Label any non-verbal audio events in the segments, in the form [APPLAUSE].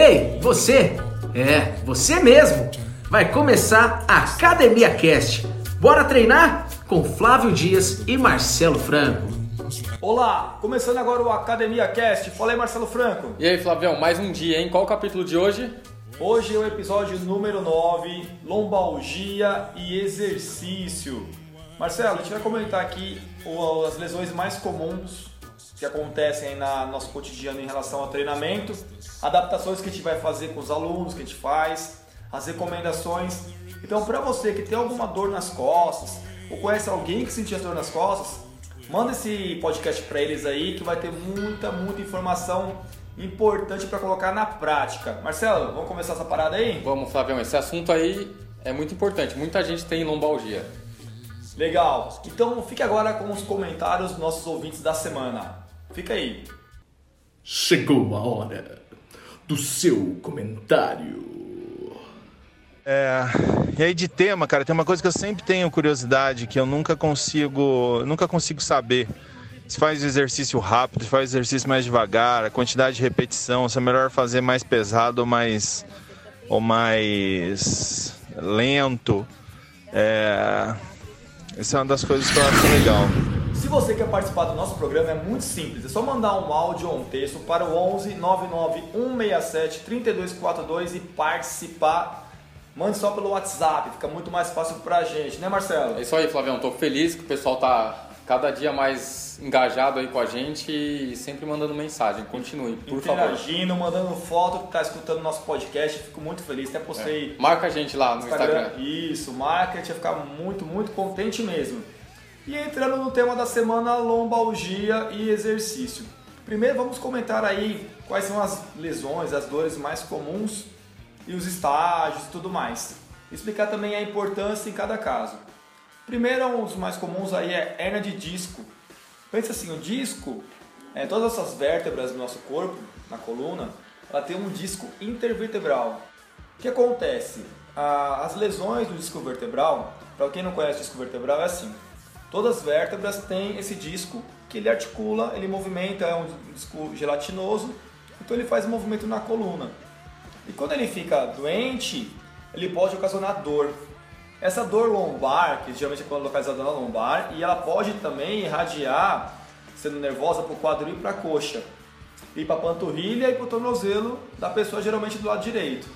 Ei, você! É, você mesmo! Vai começar a Academia Cast. Bora treinar? Com Flávio Dias e Marcelo Franco. Olá, começando agora o Academia Cast. Fala aí, Marcelo Franco. E aí, Flavião, mais um dia, hein? Qual o capítulo de hoje? Hoje é o episódio número 9, lombalgia e exercício. Marcelo, a gente vai comentar aqui as lesões mais comuns que acontecem na nosso cotidiano em relação ao treinamento, adaptações que a gente vai fazer com os alunos, que a gente faz, as recomendações. Então, para você que tem alguma dor nas costas ou conhece alguém que sentia dor nas costas, manda esse podcast para eles aí que vai ter muita, muita informação importante para colocar na prática. Marcelo, vamos começar essa parada aí? Vamos, Flavião, esse assunto aí é muito importante. Muita gente tem lombalgia. Legal. Então, fique agora com os comentários dos nossos ouvintes da semana. Fica aí. Chegou a hora do seu comentário. É, e aí de tema, cara, tem uma coisa que eu sempre tenho curiosidade, que eu nunca consigo, nunca consigo saber. Se faz exercício rápido, se faz exercício mais devagar, a quantidade de repetição, se é melhor fazer mais pesado ou mais ou mais lento. É, essa é uma das coisas que eu acho legal. Se você quer participar do nosso programa, é muito simples. É só mandar um áudio ou um texto para o 11 99 167 3242 e participar mande só pelo WhatsApp, fica muito mais fácil pra gente, né Marcelo? É isso aí, Flavião. Tô feliz que o pessoal tá cada dia mais engajado aí com a gente e sempre mandando mensagem. Continue, por Interagindo, favor. mandando foto que tá escutando nosso podcast. Fico muito feliz. Até postei. É. Marca a gente lá no Instagram. Instagram. Isso, marca. A gente vai ficar muito, muito contente mesmo. E entrando no tema da semana, lombalgia e exercício. Primeiro vamos comentar aí quais são as lesões, as dores mais comuns e os estágios e tudo mais. Explicar também a importância em cada caso. Primeiro, um dos mais comuns aí é hernia de disco. Pensa assim, o disco, é, todas essas vértebras do nosso corpo, na coluna, ela tem um disco intervertebral. O que acontece? as lesões do disco vertebral, para quem não conhece o disco vertebral, é assim. Todas as vértebras têm esse disco que ele articula, ele movimenta, é um disco gelatinoso, então ele faz movimento na coluna. E quando ele fica doente, ele pode ocasionar dor. Essa dor lombar, que geralmente é localizada na lombar, e ela pode também irradiar, sendo nervosa, para o quadril e para a coxa. E para a panturrilha e para o tornozelo da pessoa, geralmente do lado direito.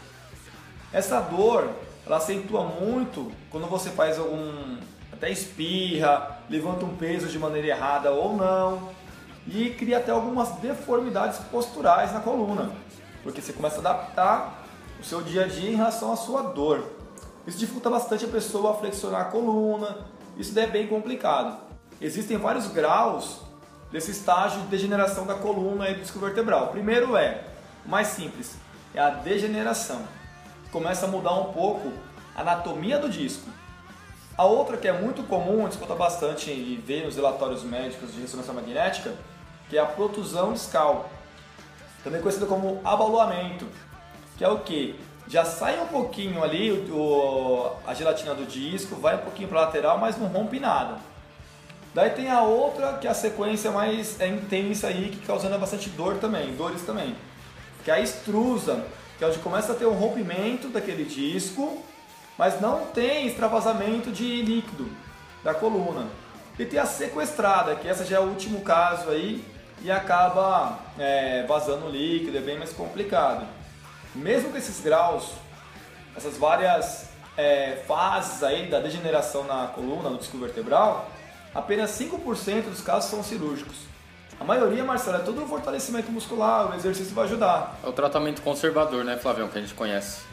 Essa dor, ela acentua muito quando você faz algum, até espirra, levanta um peso de maneira errada ou não, e cria até algumas deformidades posturais na coluna porque você começa a adaptar o seu dia a dia em relação à sua dor. Isso dificulta bastante a pessoa a flexionar a coluna, isso é bem complicado. Existem vários graus desse estágio de degeneração da coluna e do disco vertebral. O primeiro é, o mais simples, é a degeneração. Começa a mudar um pouco a anatomia do disco. A outra que é muito comum, escuta bastante e vê nos relatórios médicos de ressonância magnética, que é a protusão discal também conhecido como abaloamento, que é o que? Já sai um pouquinho ali o, a gelatina do disco, vai um pouquinho para lateral, mas não rompe nada. Daí tem a outra, que é a sequência mais é intensa aí, que causando bastante dor também, dores também. Que é a extrusa, que é onde começa a ter um rompimento daquele disco, mas não tem extravasamento de líquido da coluna. E tem a sequestrada, que essa já é o último caso aí, e acaba é, vazando líquido, é bem mais complicado. Mesmo com esses graus, essas várias é, fases aí da degeneração na coluna, no disco vertebral, apenas 5% dos casos são cirúrgicos. A maioria, Marcelo, é todo o fortalecimento muscular, o exercício vai ajudar. É o tratamento conservador, né, Flavião, que a gente conhece.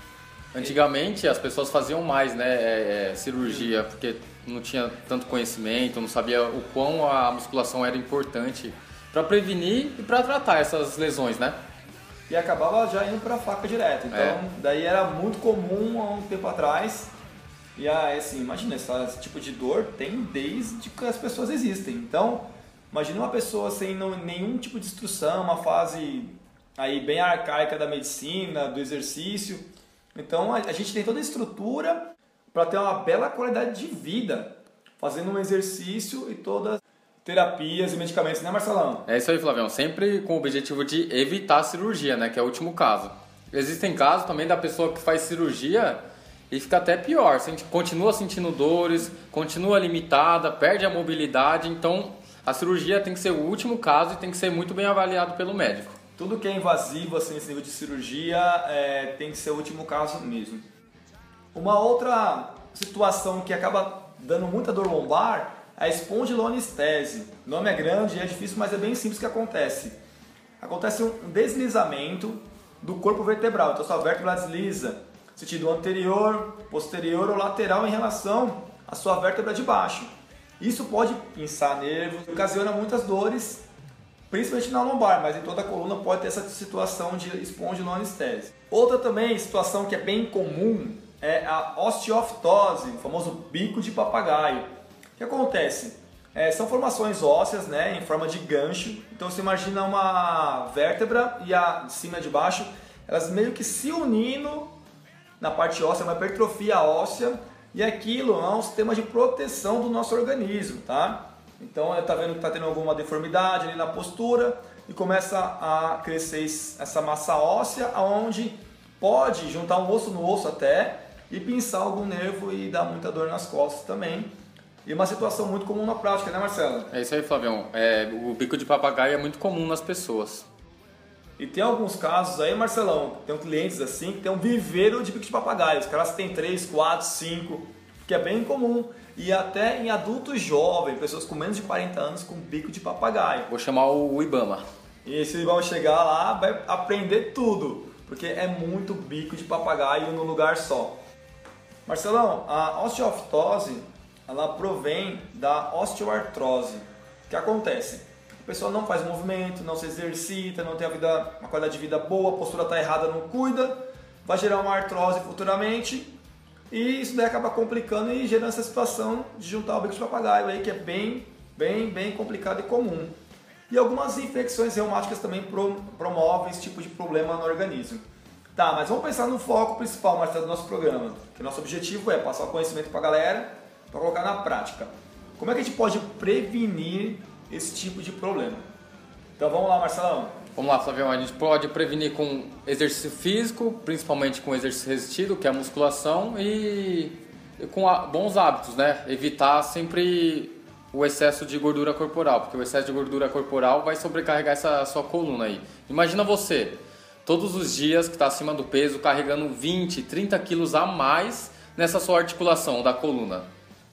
Antigamente as pessoas faziam mais, né, é, é, cirurgia, porque não tinha tanto conhecimento, não sabia o quão a musculação era importante para prevenir e para tratar essas lesões, né? E acabava já indo para faca direto. Então, é. daí era muito comum há um tempo atrás. E aí, assim, imagina, esse tipo de dor tem desde que as pessoas existem. Então, imagina uma pessoa sem nenhum tipo de instrução, uma fase aí bem arcaica da medicina, do exercício. Então, a gente tem toda a estrutura para ter uma bela qualidade de vida, fazendo um exercício e todas terapias e medicamentos, né, Marcelão? É isso aí, Flavião. Sempre com o objetivo de evitar a cirurgia, né? Que é o último caso. Existem casos também da pessoa que faz cirurgia e fica até pior, sente, continua sentindo dores, continua limitada, perde a mobilidade, então a cirurgia tem que ser o último caso e tem que ser muito bem avaliado pelo médico. Tudo que é invasivo assim, nesse nível de cirurgia é, tem que ser o último caso mesmo. Uma outra situação que acaba dando muita dor lombar é a espondilonistese. O nome é grande é difícil, mas é bem simples que acontece. Acontece um deslizamento do corpo vertebral, então sua vértebra desliza, sentido anterior, posterior ou lateral em relação à sua vértebra de baixo. Isso pode pinçar nervos, ocasiona muitas dores, principalmente na lombar, mas em toda a coluna pode ter essa situação de espondilonistese. Outra também situação que é bem comum é a osteoftose, o famoso bico de papagaio. O que acontece? É, são formações ósseas né, em forma de gancho. Então você imagina uma vértebra e a de cima e de baixo, elas meio que se unindo na parte óssea, uma hipertrofia óssea, e aquilo é um sistema de proteção do nosso organismo, tá? Então está vendo que está tendo alguma deformidade ali na postura e começa a crescer essa massa óssea, aonde pode juntar um osso no osso até e pinçar algum nervo e dar muita dor nas costas também. E uma situação muito comum na prática, né Marcelo? É isso aí, Flavião. É, o bico de papagaio é muito comum nas pessoas. E tem alguns casos aí, Marcelão, tem clientes assim que tem um viveiro de bico de papagaio. Os caras têm 3, 4, 5, que é bem comum. E até em adultos jovens, pessoas com menos de 40 anos com bico de papagaio. Vou chamar o Ibama. E esse Ibama chegar lá, vai aprender tudo, porque é muito bico de papagaio no lugar só. Marcelão, a osteoftose ela provém da osteoartrose. O que acontece? A pessoa não faz movimento, não se exercita, não tem a vida, uma qualidade de vida boa, a postura está errada, não cuida, vai gerar uma artrose futuramente e isso daí acaba complicando e gerando essa situação de juntar o bico de papagaio aí que é bem, bem, bem complicado e comum. E algumas infecções reumáticas também promovem esse tipo de problema no organismo. Tá, mas vamos pensar no foco principal, Marcelo, do nosso programa. Que nosso objetivo é passar o conhecimento para a galera, para colocar na prática. Como é que a gente pode prevenir esse tipo de problema? Então vamos lá, Marcelão. Vamos lá, Flavião. A gente pode prevenir com exercício físico, principalmente com exercício resistido, que é a musculação, e com bons hábitos, né? Evitar sempre o excesso de gordura corporal, porque o excesso de gordura corporal vai sobrecarregar essa sua coluna aí. Imagina você, todos os dias que está acima do peso, carregando 20, 30 quilos a mais nessa sua articulação da coluna.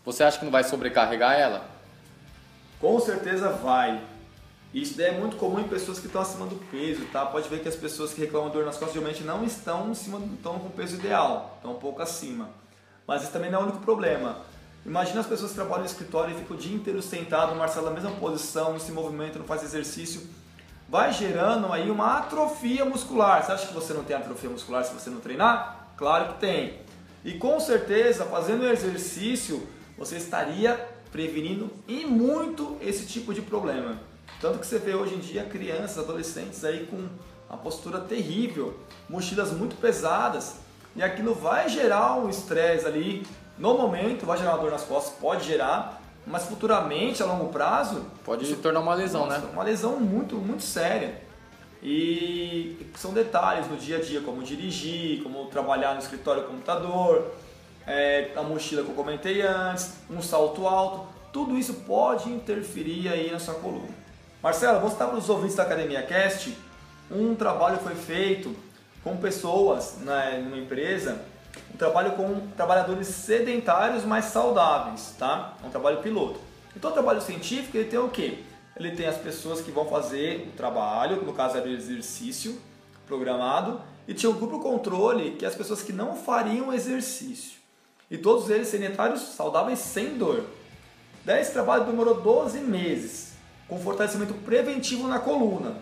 Você acha que não vai sobrecarregar ela? Com certeza vai. Isso é muito comum em pessoas que estão acima do peso, tá? Pode ver que as pessoas que reclamam dor nas costas geralmente não estão, cima, estão com o peso ideal, estão um pouco acima. Mas isso também não é o único problema. Imagina as pessoas que trabalham no escritório e ficam o dia inteiro sentado, Marcelo, na mesma posição, não se movimenta, não faz exercício vai gerando aí uma atrofia muscular. Você acha que você não tem atrofia muscular se você não treinar? Claro que tem. E com certeza, fazendo exercício, você estaria prevenindo e muito esse tipo de problema. Tanto que você vê hoje em dia crianças, adolescentes aí com uma postura terrível, mochilas muito pesadas, e aquilo vai gerar um estresse ali no momento, vai gerar uma dor nas costas, pode gerar, mas futuramente, a longo prazo. Pode isso, tornar uma lesão, nossa, né? Uma lesão muito, muito séria. E são detalhes no dia a dia, como dirigir, como trabalhar no escritório computador, é, a mochila que eu comentei antes, um salto alto, tudo isso pode interferir aí na sua coluna. Marcelo, citar para os ouvintes da Academia Cast, um trabalho foi feito com pessoas né, numa empresa um trabalho com trabalhadores sedentários mais saudáveis, tá? É um trabalho piloto. Então o trabalho científico ele tem o quê? Ele tem as pessoas que vão fazer o trabalho, no caso era o exercício programado, e tinha um grupo controle que é as pessoas que não fariam exercício. E todos eles sedentários saudáveis sem dor. Daí esse trabalho demorou 12 meses, com fortalecimento preventivo na coluna.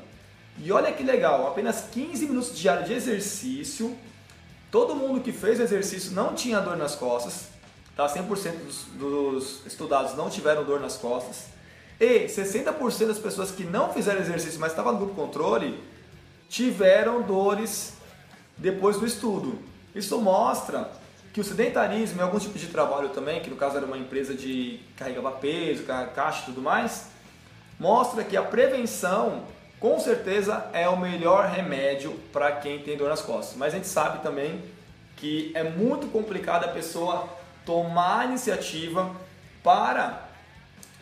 E olha que legal, apenas 15 minutos diários de exercício Todo mundo que fez o exercício não tinha dor nas costas, tá? 100% dos, dos estudados não tiveram dor nas costas. E 60% das pessoas que não fizeram exercício, mas estavam no grupo controle, tiveram dores depois do estudo. Isso mostra que o sedentarismo e alguns tipos de trabalho também, que no caso era uma empresa de carregava peso, caixa e tudo mais, mostra que a prevenção com certeza é o melhor remédio para quem tem dor nas costas. Mas a gente sabe também que é muito complicado a pessoa tomar a iniciativa para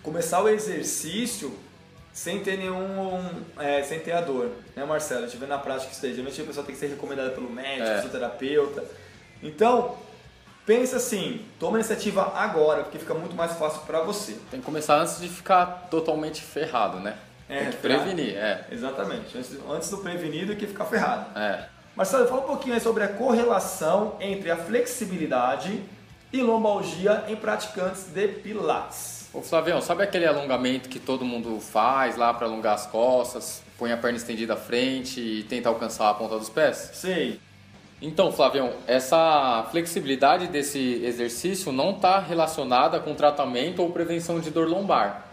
começar o exercício sem ter nenhum. É, sem ter a dor, né, Marcelo? A gente vê na prática isso daí. Geralmente a pessoa tem que ser recomendada pelo médico, é. fisioterapeuta. Então, pensa assim, toma a iniciativa agora, porque fica muito mais fácil para você. Tem que começar antes de ficar totalmente ferrado, né? É, tem que prevenir, é. Exatamente. Antes, antes do prevenir do que ficar ferrado. É. Marcelo, fala um pouquinho aí sobre a correlação entre a flexibilidade e lombalgia em praticantes de pilates. Ô Flavião, sabe aquele alongamento que todo mundo faz lá para alongar as costas, põe a perna estendida à frente e tenta alcançar a ponta dos pés? Sei. Então, Flavião, essa flexibilidade desse exercício não está relacionada com tratamento ou prevenção de dor lombar.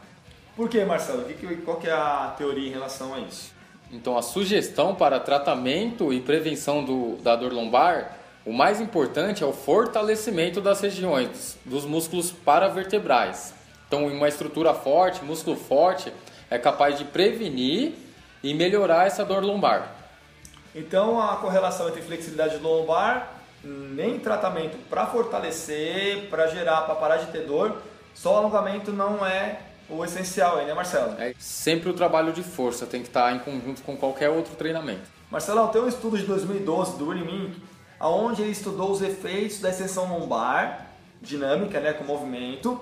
Por que, Marcelo? Qual que é a teoria em relação a isso? Então, a sugestão para tratamento e prevenção do, da dor lombar, o mais importante é o fortalecimento das regiões dos músculos paravertebrais, então, uma estrutura forte, músculo forte, é capaz de prevenir e melhorar essa dor lombar. Então, a correlação entre flexibilidade lombar, nem tratamento para fortalecer, para gerar, para parar de ter dor, só alongamento não é o essencial aí, né, Marcelo? É sempre o trabalho de força, tem que estar em conjunto com qualquer outro treinamento. Marcelão, tem um estudo de 2012 do William onde ele estudou os efeitos da extensão lombar dinâmica, né, com movimento,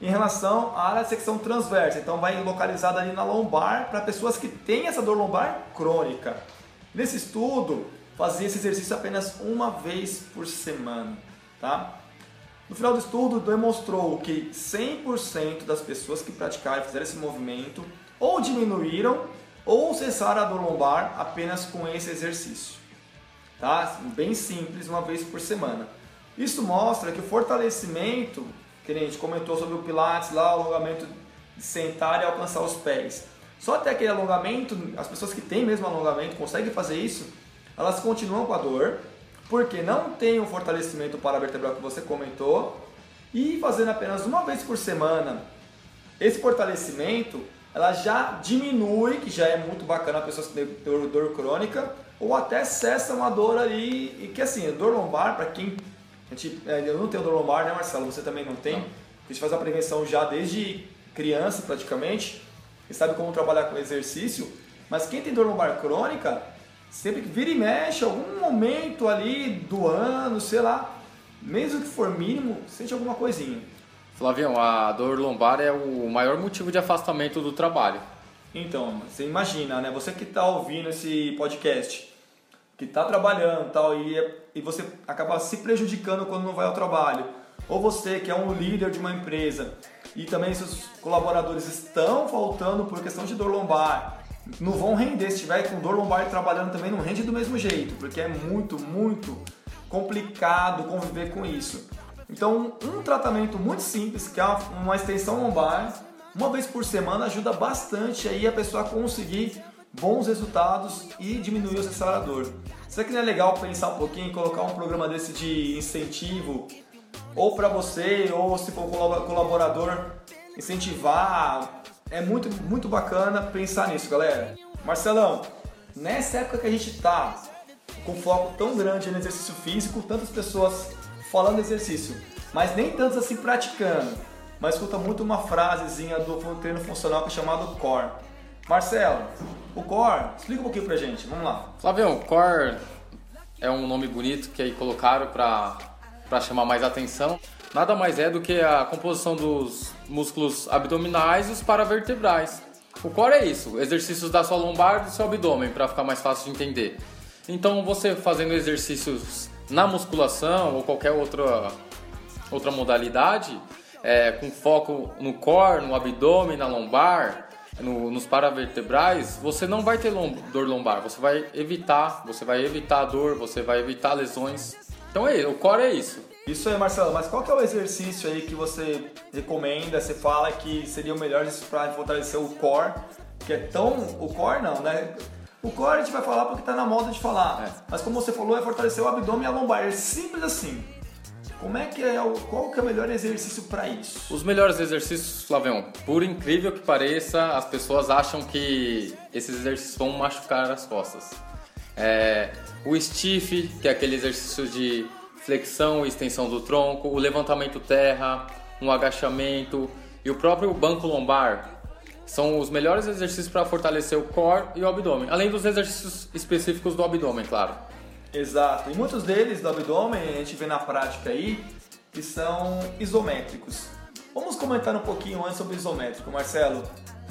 em relação à secção transversa. Então vai localizada ali na lombar para pessoas que têm essa dor lombar crônica. Nesse estudo, fazia esse exercício apenas uma vez por semana, tá? No final do estudo, demonstrou que 100% das pessoas que praticaram e fizeram esse movimento ou diminuíram ou cessaram a dor lombar apenas com esse exercício. Tá? Bem simples, uma vez por semana. Isso mostra que o fortalecimento que a gente comentou sobre o Pilates lá, o alongamento de sentar e alcançar os pés. Só até aquele alongamento, as pessoas que têm mesmo alongamento conseguem fazer isso, elas continuam com a dor, porque não tem o fortalecimento paravertebral que você comentou, e fazendo apenas uma vez por semana esse fortalecimento, ela já diminui, que já é muito bacana a pessoa que tem dor, dor crônica, ou até cessa uma dor ali, e que assim, dor lombar, para quem a gente, é, eu não tenho dor lombar, né, Marcelo? Você também não tem. Não. A gente faz a prevenção já desde criança, praticamente, e sabe como trabalhar com exercício. Mas quem tem dor lombar crônica, sempre que vira e mexe, algum momento ali do ano, sei lá, mesmo que for mínimo, sente alguma coisinha. Flavião, a dor lombar é o maior motivo de afastamento do trabalho. Então, você imagina, né? Você que está ouvindo esse podcast, que está trabalhando tal, e, é, e você acaba se prejudicando quando não vai ao trabalho. Ou você que é um líder de uma empresa e também seus colaboradores estão faltando por questão de dor lombar, não vão render. Se estiver com dor lombar trabalhando também, não rende do mesmo jeito, porque é muito, muito complicado conviver com isso. Então, um tratamento muito simples, que é uma extensão lombar, uma vez por semana ajuda bastante aí a pessoa a conseguir bons resultados e diminuir o acelerador. Será que não é legal pensar um pouquinho, colocar um programa desse de incentivo, ou para você, ou se for colaborador, incentivar? É muito, muito bacana pensar nisso, galera. Marcelão, nessa época que a gente está com foco tão grande no exercício físico, tantas pessoas falando exercício, mas nem tantas assim praticando. Mas escuta muito uma frasezinha do treino funcional que é chamado core Marcelo, o core, explica um pouquinho pra gente, vamos lá. Flavião, o core é um nome bonito que aí colocaram pra, pra chamar mais atenção. Nada mais é do que a composição dos músculos abdominais e os paravertebrais. O core é isso, exercícios da sua lombar e do seu abdômen, para ficar mais fácil de entender. Então, você fazendo exercícios na musculação ou qualquer outra, outra modalidade, é, com foco no core, no abdômen, na lombar, no, nos paravertebrais, você não vai ter lom, dor lombar, você vai evitar, você vai evitar a dor, você vai evitar lesões. Então é o core é isso. Isso aí, Marcelo, mas qual que é o exercício aí que você recomenda, você fala que seria o melhor para fortalecer o core, que é tão... o core não, né? O core a gente vai falar porque está na moda de falar, é. mas como você falou, é fortalecer o abdômen e a lombar, é simples assim. Como é que é o, qual que é o melhor exercício para isso? Os melhores exercícios, Flavião, por incrível que pareça, as pessoas acham que esses exercícios vão machucar as costas. É, o stiff, que é aquele exercício de flexão e extensão do tronco, o levantamento terra, um agachamento e o próprio banco lombar, são os melhores exercícios para fortalecer o core e o abdômen, além dos exercícios específicos do abdômen, claro. Exato. E muitos deles do abdômen a gente vê na prática aí que são isométricos. Vamos comentar um pouquinho antes sobre isométrico, Marcelo.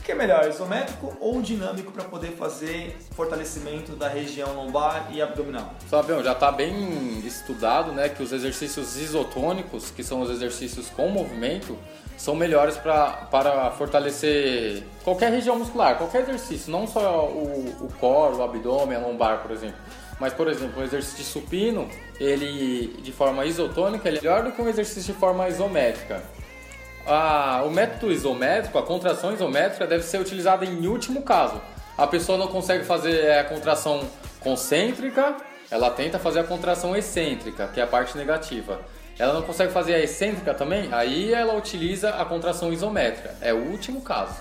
O que é melhor, isométrico ou dinâmico para poder fazer fortalecimento da região lombar e abdominal? Fabião, já está bem estudado né, que os exercícios isotônicos, que são os exercícios com movimento, são melhores pra, para fortalecer qualquer região muscular, qualquer exercício, não só o, o core, o abdômen, a lombar, por exemplo. Mas, por exemplo, um exercício de supino, ele de forma isotônica, ele é melhor do que um exercício de forma isométrica. Ah, o método isométrico, a contração isométrica deve ser utilizada em último caso. A pessoa não consegue fazer a contração concêntrica, ela tenta fazer a contração excêntrica, que é a parte negativa. Ela não consegue fazer a excêntrica também? Aí ela utiliza a contração isométrica. É o último caso.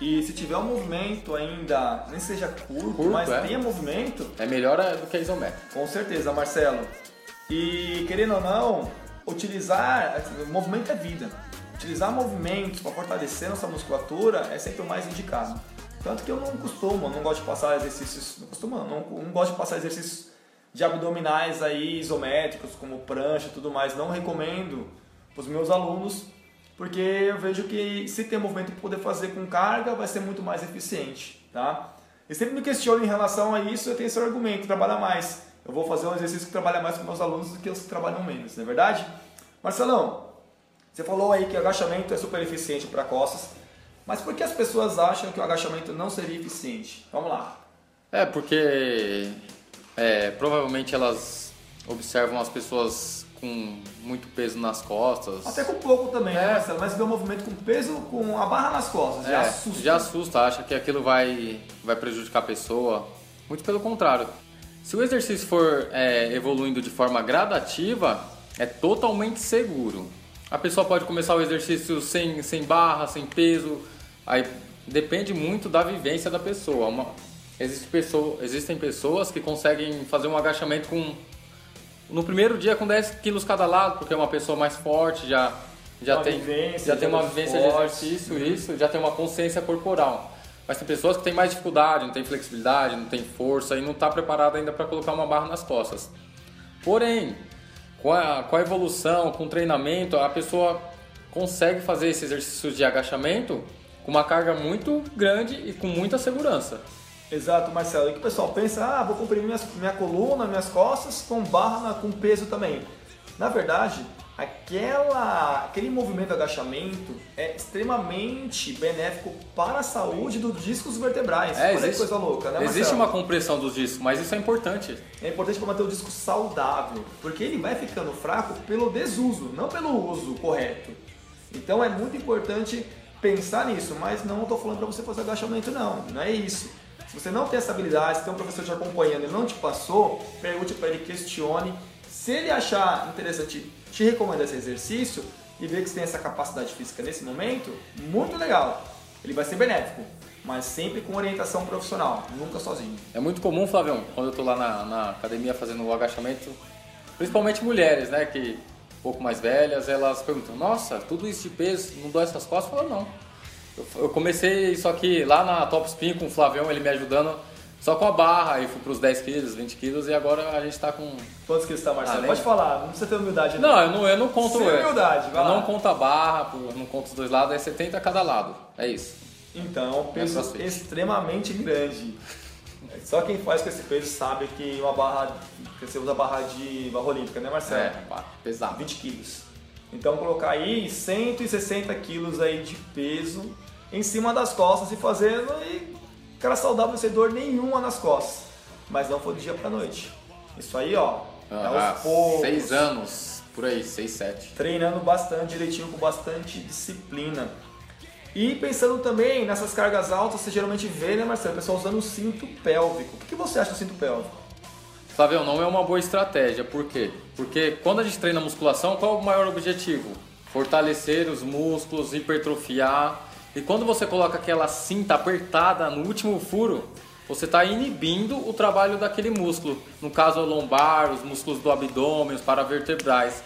E se tiver um movimento ainda, nem seja curto, Curto, mas é. tenha movimento, É melhor do que a isométrica. com certeza, Marcelo. E querendo ou não, utilizar o movimento é vida. Utilizar movimentos para fortalecer nossa musculatura é sempre o mais indicado. Tanto que eu não costumo, não gosto de passar exercícios, não costumo, não, não gosto de passar exercícios de abdominais aí isométricos, como prancha e tudo mais. Não recomendo para os meus alunos, porque eu vejo que se tem movimento para poder fazer com carga, vai ser muito mais eficiente, tá? E sempre me questiono em relação a isso, eu tenho esse argumento, trabalha mais. Eu vou fazer um exercício que trabalha mais com meus alunos do que os que trabalham menos, não é verdade? Marcelão, você falou aí que o agachamento é super eficiente para costas, mas por que as pessoas acham que o agachamento não seria eficiente? Vamos lá. É, porque é, provavelmente elas observam as pessoas com muito peso nas costas. Até com pouco também, né, É. Marcelo? Mas vê o movimento com peso, com a barra nas costas, já É, assusta. já assusta, acha que aquilo vai, vai prejudicar a pessoa. Muito pelo contrário. Se o exercício for é, evoluindo de forma gradativa, é totalmente seguro. A pessoa pode começar o exercício sem, sem barra, sem peso, aí depende muito da vivência da pessoa. Uma- existe pessoa, existem pessoas que conseguem fazer um agachamento com no primeiro dia com 10 quilos cada lado, porque é uma pessoa mais forte, já, já Uma tem, vivência, já tem uma vivência de esporte. exercício, isso, já tem uma consciência corporal. Mas tem pessoas que têm mais dificuldade, não tem flexibilidade, não tem força e não está preparada ainda para colocar uma barra nas costas. Porém, com a, com a evolução, com o treinamento, a pessoa consegue fazer esse exercício de agachamento com uma carga muito grande e com muita segurança. Exato, Marcelo. E que o pessoal pensa, ah, vou comprimir minhas, minha coluna, minhas costas com barra, com peso também. Na verdade, aquela, aquele movimento de agachamento é extremamente benéfico para a saúde dos discos vertebrais. É, Olha existe- coisa louca, né, Existe Marcelo? uma compressão dos discos, mas isso é importante. É importante para manter o disco saudável, porque ele vai ficando fraco pelo desuso, não pelo uso correto. Então é muito importante pensar nisso, mas não estou falando para você fazer agachamento não, não é isso. Se você não tem essa habilidade, se tem um professor te acompanhando e não te passou, pergunte para ele, questione. Se ele achar interessante, te recomenda esse exercício e ver que você tem essa capacidade física nesse momento, muito legal. Ele vai ser benéfico, mas sempre com orientação profissional, nunca sozinho. É muito comum, Flavião, quando eu tô lá na, na academia fazendo o agachamento, principalmente mulheres, né, que um pouco mais velhas, elas perguntam, nossa, tudo isso de peso, não dói essas costas? Eu falo, não. Eu, eu comecei isso aqui lá na Top Spin com o Flavião, ele me ajudando, só com a barra, aí fui pros 10 quilos, 20 quilos, e agora a gente tá com... Quantos quilos está, Marcelo? Além- Pode falar, não precisa ter humildade. Não, eu não, eu não conto... Sem humildade, vai Eu lá. não conto a barra, não conto os dois lados, é 70 a cada lado, é isso. Então, peso É extremamente grande. Só quem faz com esse peso sabe que uma barra, que você usa barra de barra olímpica, né Marcelo? É, pesado. 20 quilos. Então colocar aí 160 quilos aí de peso em cima das costas e fazendo e cara saudável sem dor nenhuma nas costas. Mas não foi do dia pra noite. Isso aí, ó, é Ah, aos poucos. seis anos, por aí, seis, sete. treinando bastante direitinho, com bastante disciplina. E pensando também nessas cargas altas, você geralmente vê, né, Marcelo, o pessoal usando o cinto pélvico. O que você acha do cinto pélvico? Flavião, não é uma boa estratégia. Por quê? Porque quando a gente treina musculação, qual é o maior objetivo? Fortalecer os músculos, hipertrofiar. E quando você coloca aquela cinta apertada no último furo, você está inibindo o trabalho daquele músculo. No caso, o lombar, os músculos do abdômen, os paravertebrais.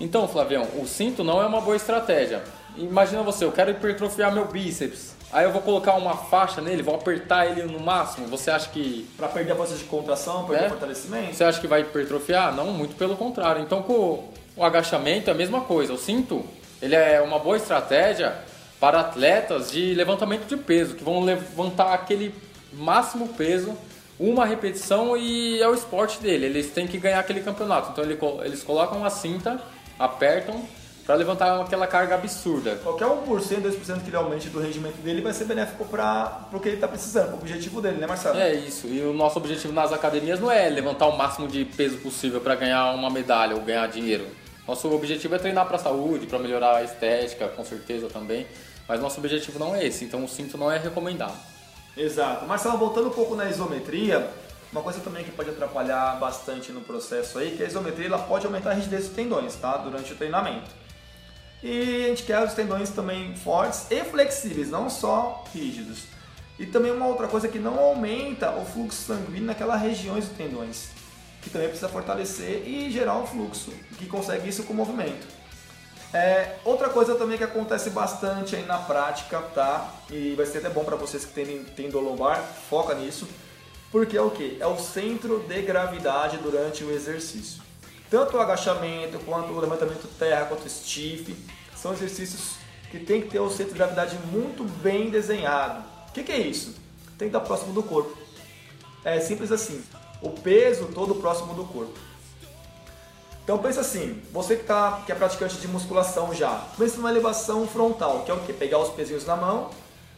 Então, Flavião, o cinto não é uma boa estratégia. Imagina você, eu quero hipertrofiar meu bíceps. Aí eu vou colocar uma faixa nele, vou apertar ele no máximo. Você acha que. Para perder a força de contração, perder É? o fortalecimento? Você acha que vai hipertrofiar? Não, muito pelo contrário. Então, com o agachamento é a mesma coisa. O cinto, ele é uma boa estratégia para atletas de levantamento de peso, que vão levantar aquele máximo peso, uma repetição e é o esporte dele. Eles têm que ganhar aquele campeonato. Então, eles colocam uma cinta, apertam para levantar aquela carga absurda. Qualquer 1%, 2% que ele aumente do rendimento dele vai ser benéfico para o que ele está precisando, para o objetivo dele, né, Marcelo? É isso. E o nosso objetivo nas academias não é levantar o máximo de peso possível para ganhar uma medalha ou ganhar dinheiro. Nosso objetivo é treinar para a saúde, para melhorar a estética, com certeza também. Mas nosso objetivo não é esse. Então o cinto não é recomendado. Exato. Marcelo, voltando um pouco na isometria, uma coisa também que pode atrapalhar bastante no processo aí, que a isometria ela pode aumentar a rigidez dos tendões, tá? Durante o treinamento. E a gente quer os tendões também fortes e flexíveis, não só rígidos. E também uma outra coisa que não aumenta o fluxo sanguíneo naquelas regiões dos tendões, que também precisa fortalecer e gerar um fluxo, que consegue isso com o movimento. É, outra coisa também que acontece bastante aí na prática, tá? E vai ser até bom para vocês que têm, têm dor lombar, foca nisso, porque é o que? É o centro de gravidade durante o exercício. Tanto o agachamento, quanto o levantamento terra, quanto o stiff, são exercícios que tem que ter o centro de gravidade muito bem desenhado. O que, que é isso? Tem que estar próximo do corpo. É simples assim. O peso todo próximo do corpo. Então pensa assim, você que, tá, que é praticante de musculação já, pensa numa elevação frontal, que é o que? Pegar os pezinhos na mão,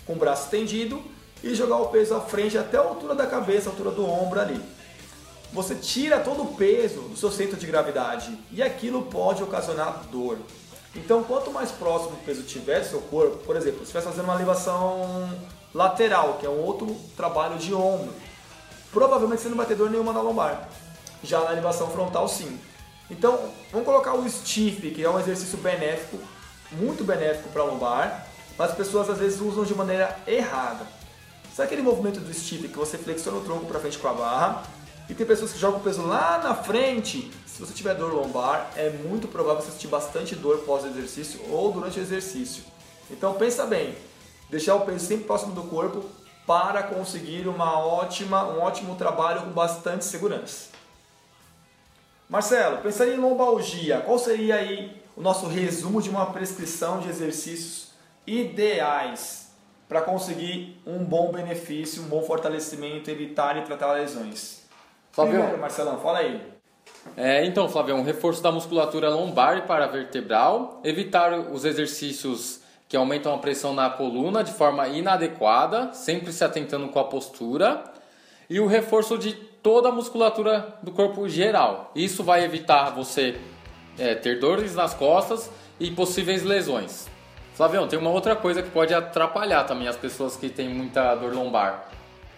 com o braço estendido e jogar o peso à frente até a altura da cabeça, a altura do ombro ali. Você tira todo o peso do seu centro de gravidade e aquilo pode ocasionar dor. Então quanto mais próximo o peso tiver do seu corpo, por exemplo, se estiver fazendo uma elevação lateral, que é um outro trabalho de ombro, provavelmente você não vai ter dor nenhuma na lombar. Já na elevação frontal, sim. Então, vamos colocar o stiff, que é um exercício benéfico, muito benéfico para a lombar, mas as pessoas às vezes usam de maneira errada. Sabe aquele movimento do stiff que você flexiona o tronco para frente com a barra? E tem pessoas que jogam o peso lá na frente. Se você tiver dor lombar, é muito provável você sentir bastante dor pós-exercício ou durante o exercício. Então pensa bem, deixar o peso sempre próximo do corpo para conseguir uma ótima, um ótimo trabalho com bastante segurança. Marcelo, pensaria em lombalgia, qual seria aí o nosso resumo de uma prescrição de exercícios ideais para conseguir um bom benefício, um bom fortalecimento, evitar e tratar lesões? Flavião. Primeiro, Marcelão, fala aí. É, então, Flavio, um reforço da musculatura lombar e paravertebral, evitar os exercícios que aumentam a pressão na coluna de forma inadequada, sempre se atentando com a postura, e o reforço de toda a musculatura do corpo geral. Isso vai evitar você é, ter dores nas costas e possíveis lesões. Flavião, tem uma outra coisa que pode atrapalhar também as pessoas que têm muita dor lombar.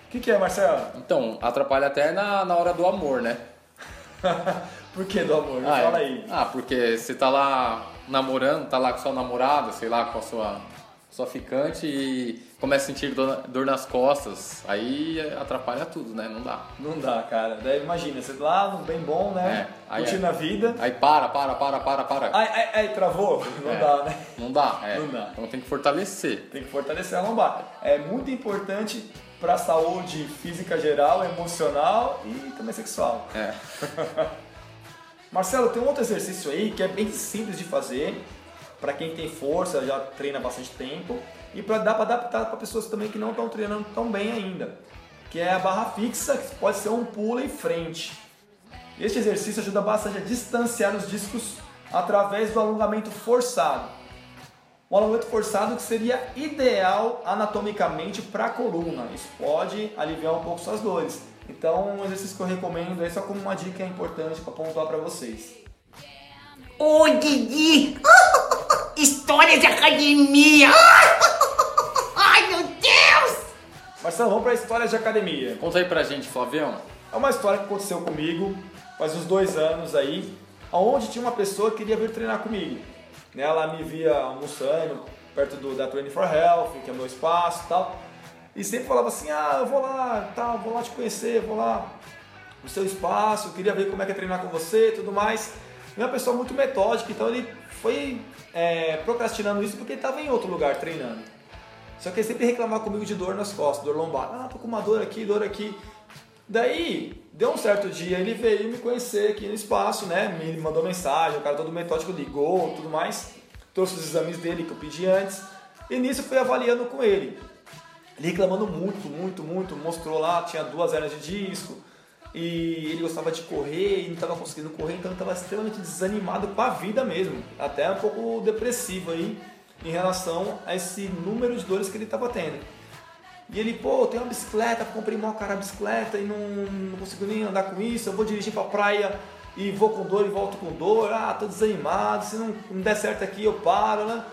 O que, que é, Marcelo? Então, atrapalha até na, na hora do amor, né? [LAUGHS] Por que do amor? Ah, fala é. aí. Ah, porque você tá lá namorando, tá lá com sua namorada, sei lá, com a sua, sua ficante e começa a sentir dor, nas costas. Aí atrapalha tudo, né? Não dá. Não dá, cara. Daí imagina, você lá no bem bom, né? É, aí Curtindo é. a vida. Aí para, para, para, para, para. Ai, ai, ai, travou? Não É. dá, né? Não dá, é. Não dá. Então tem que fortalecer. Tem que fortalecer a lombar. É muito importante para a saúde física geral, emocional e também sexual. É. [LAUGHS] Marcelo, tem um outro exercício aí que é bem simples de fazer para quem tem força, já treina bastante tempo e para dar para adaptar para pessoas também que não estão treinando tão bem ainda, que é a barra fixa, que pode ser um pulo em frente. Este exercício ajuda bastante a distanciar os discos através do alongamento forçado. Um alongamento forçado que seria ideal anatomicamente para a coluna. Isso pode aliviar um pouco suas dores. Então, um exercício que eu recomendo aí só como uma dica importante para pontuar para vocês. Ô Didi! [LAUGHS] História de academia! [LAUGHS] Marcelo, vamos para a história de academia. Conta aí pra gente, Flavião. É uma história que aconteceu comigo faz uns dois anos aí, onde tinha uma pessoa que queria vir treinar comigo. Né, ela me via almoçando perto do, da Training for Health, que é o meu espaço e tal. E sempre falava assim, ah, eu vou lá, tal, vou lá te conhecer, vou lá no seu espaço, queria ver como é que é treinar com você e tudo mais. E uma pessoa muito metódica, então ele foi é, procrastinando isso porque ele estava em outro lugar treinando. Só que ele sempre reclamava comigo de dor nas costas, dor lombar. Ah, tô com uma dor aqui, dor aqui. Daí, deu um certo dia, ele veio me conhecer aqui no espaço, né? Me mandou mensagem, o cara todo metódico ligou, tudo mais. Trouxe os exames dele que eu pedi antes. E nisso eu fui avaliando com ele. Ele reclamando muito, muito, muito. Mostrou lá, tinha duas hernias de disco. E ele gostava de correr e não estava conseguindo correr, então ele estava extremamente desanimado com a vida mesmo. Até um pouco depressivo aí em relação a esse número de dores que ele estava tendo. E ele, pô, tem uma bicicleta, comprei mal cara a bicicleta e não, não consigo nem andar com isso, eu vou dirigir pra praia e vou com dor e volto com dor, ah, tô desanimado, se não, não der certo aqui eu paro, né?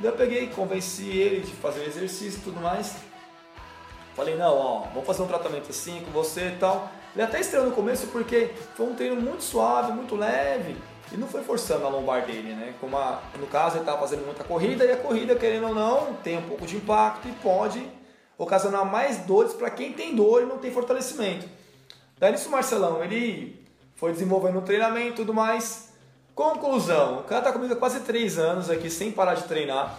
Daí eu peguei, convenci ele de fazer o exercício e tudo mais. Falei, não, ó, vamos fazer um tratamento assim com você e tal. Ele até estreou no começo porque foi um treino muito suave, muito leve e não foi forçando a lombar dele, né? Como a, no caso ele estava fazendo muita corrida e a corrida, querendo ou não, tem um pouco de impacto e pode ocasionar mais dores para quem tem dor e não tem fortalecimento. Daí nisso o Marcelão, ele foi desenvolvendo um treinamento e tudo mais. Conclusão, o cara tá comigo há quase 3 anos aqui sem parar de treinar.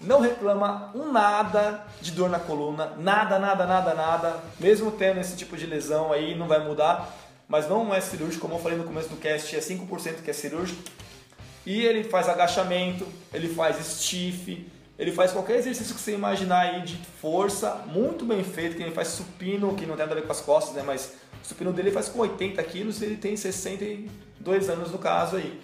Não reclama um nada de dor na coluna, nada, nada, nada, nada. Mesmo tendo esse tipo de lesão aí, não vai mudar. Mas não é cirúrgico, como eu falei no começo do cast, é 5% que é cirúrgico. E ele faz agachamento, ele faz stiff, ele faz qualquer exercício que você imaginar aí de força, muito bem feito, que ele faz supino, que não tem nada a ver com as costas, né? Mas o supino dele faz com 80 quilos e ele tem 62 anos no caso aí.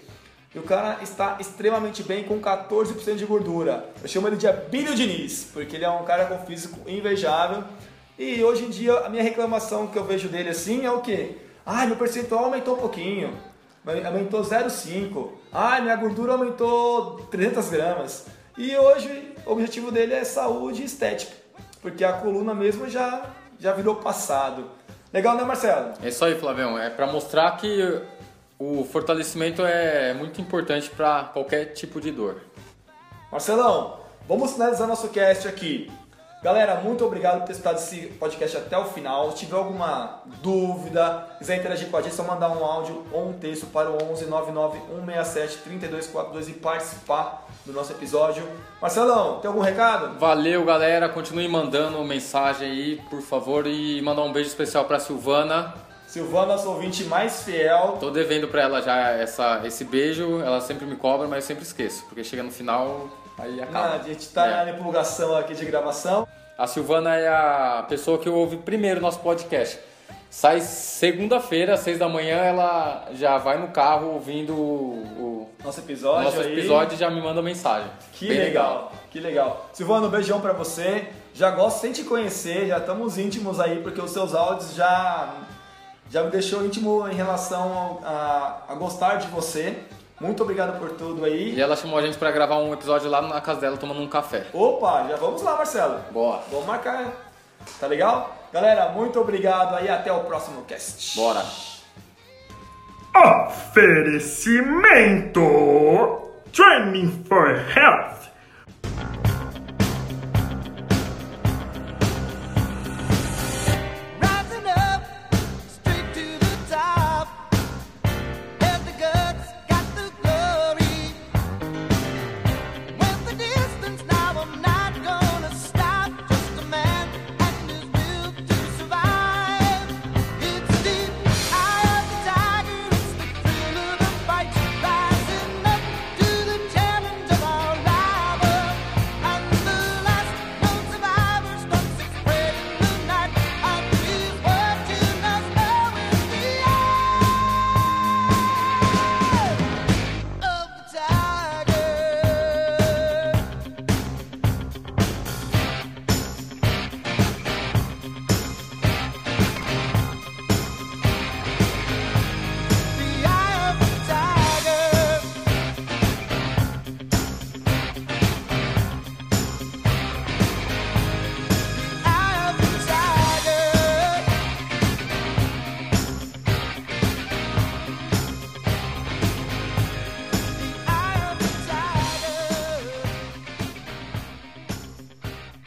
E o cara está extremamente bem com 14% de gordura. Eu chamo ele de Abílio Diniz, porque ele é um cara com físico invejável. E hoje em dia a minha reclamação que eu vejo dele assim é o quê? Ah, meu percentual aumentou um pouquinho. Aumentou 0,5. Ah, minha gordura aumentou 300 gramas. E hoje o objetivo dele é saúde e estética, porque a coluna mesmo já, já virou passado. Legal, né, Marcelo? É isso aí, Flavião. É para mostrar que o fortalecimento é muito importante para qualquer tipo de dor. Marcelão, vamos finalizar nosso cast aqui. Galera, muito obrigado por ter escutado esse podcast até o final. Se tiver alguma dúvida, quiser interagir com a gente, é só mandar um áudio ou um texto para o 11 99 167 3242 e participar do nosso episódio. Marcelão, tem algum recado? Valeu, galera. Continue mandando mensagem aí, por favor, e mandar um beijo especial para Silvana. Silvana, nossa ouvinte mais fiel. Tô devendo para ela já essa, esse beijo. Ela sempre me cobra, mas eu sempre esqueço, porque chega no final Aí acaba. a gente tá é. na empolgação aqui de gravação. A Silvana é a pessoa que ouve primeiro nosso podcast. Sai segunda-feira, às seis da manhã, ela já vai no carro ouvindo o nosso episódio. Nosso episódio e já me manda mensagem. Que legal, legal, que legal. Silvana, um beijão pra você. Já gosto sem te conhecer, já estamos íntimos aí, porque os seus áudios já, já me deixou íntimo em relação a, a gostar de você. Muito obrigado por tudo aí. E ela chamou a gente para gravar um episódio lá na casa dela tomando um café. Opa, já vamos lá, Marcelo. Boa. Vamos marcar. Tá legal? Galera, muito obrigado aí. Até o próximo cast. Bora. Oferecimento Training for Health